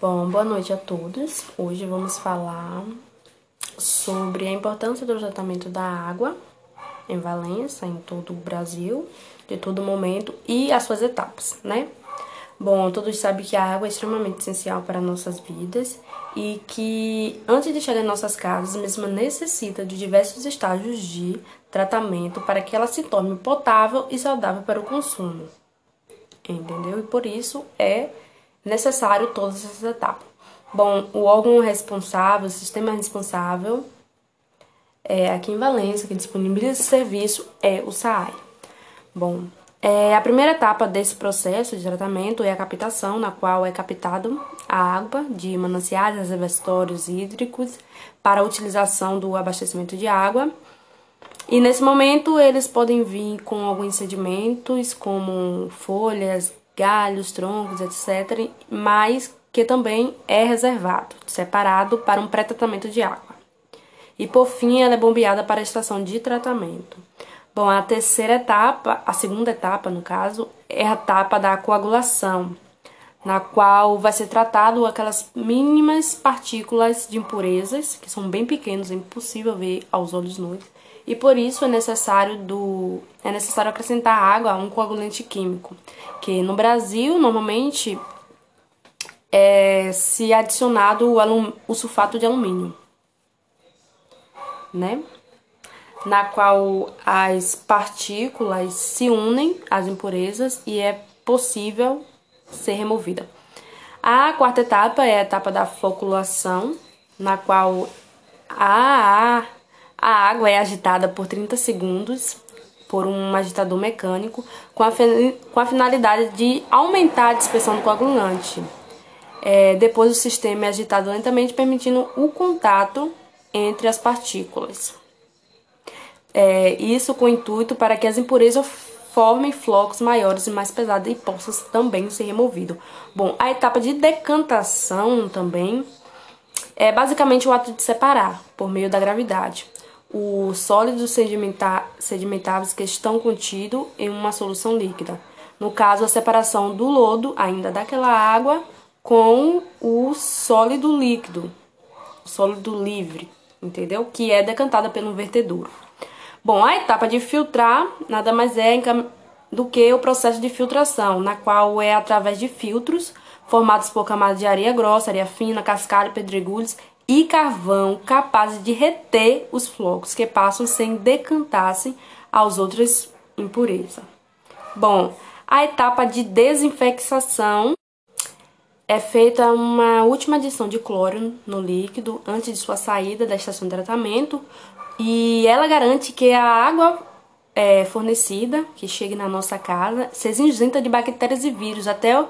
Bom, boa noite a todos. Hoje vamos falar sobre a importância do tratamento da água em Valença, em todo o Brasil, de todo momento e as suas etapas, né? Bom, todos sabem que a água é extremamente essencial para nossas vidas e que antes de chegar em nossas casas, mesmo necessita de diversos estágios de tratamento para que ela se torne potável e saudável para o consumo. Entendeu? E por isso é necessário todas essas etapas. Bom, o órgão responsável, o sistema responsável é, aqui em Valência, que disponibiliza esse serviço, é o SAAI. Bom, é, a primeira etapa desse processo de tratamento é a captação, na qual é captado a água de mananciais, reservatórios hídricos para a utilização do abastecimento de água. E nesse momento eles podem vir com alguns sedimentos, como folhas, galhos, troncos, etc., mas que também é reservado, separado para um pré-tratamento de água. E por fim, ela é bombeada para a estação de tratamento. Bom, a terceira etapa, a segunda etapa, no caso, é a etapa da coagulação, na qual vai ser tratado aquelas mínimas partículas de impurezas, que são bem pequenas, é impossível ver aos olhos nus, e por isso é necessário, do, é necessário acrescentar água a um coagulante químico, que no Brasil normalmente é se adicionado o, alum, o sulfato de alumínio, né? Na qual as partículas se unem às impurezas e é possível ser removida. A quarta etapa é a etapa da foculação, na qual a a água é agitada por 30 segundos por um agitador mecânico com a, com a finalidade de aumentar a dispersão do coagulante. É, depois o sistema é agitado lentamente, permitindo o contato entre as partículas. É, isso com o intuito para que as impurezas formem flocos maiores e mais pesados e possam também ser removidos. Bom, a etapa de decantação também é basicamente o ato de separar por meio da gravidade os sólidos sedimentáveis que estão contidos em uma solução líquida. No caso, a separação do lodo, ainda daquela água, com o sólido líquido, o sólido livre, entendeu? Que é decantada pelo vertedouro. Bom, a etapa de filtrar nada mais é do que o processo de filtração, na qual é através de filtros formados por camadas de areia grossa, areia fina, cascalho, pedregulhos e carvão capazes de reter os flocos que passam sem decantar-se aos outras impurezas. Bom, a etapa de desinfecção é feita uma última adição de cloro no líquido antes de sua saída da estação de tratamento e ela garante que a água é, fornecida, que chegue na nossa casa, seja isenta de bactérias e vírus até o,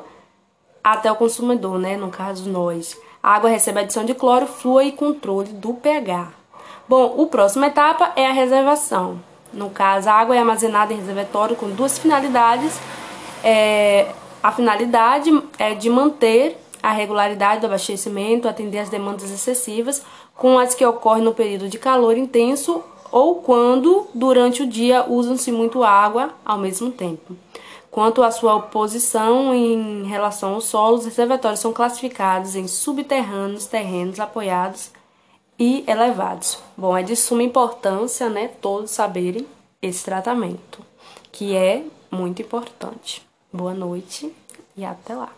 até o consumidor, né? No caso, nós. Água recebe adição de cloro, flúor e controle do pH. Bom, a próxima etapa é a reservação. No caso, a água é armazenada em reservatório com duas finalidades. É, a finalidade é de manter a regularidade do abastecimento, atender às demandas excessivas, com as que ocorrem no período de calor intenso ou quando, durante o dia, usam-se muito água ao mesmo tempo. Quanto à sua posição em relação ao solo, os reservatórios são classificados em subterrâneos, terrenos apoiados e elevados. Bom, é de suma importância, né, todos saberem esse tratamento, que é muito importante. Boa noite e até lá.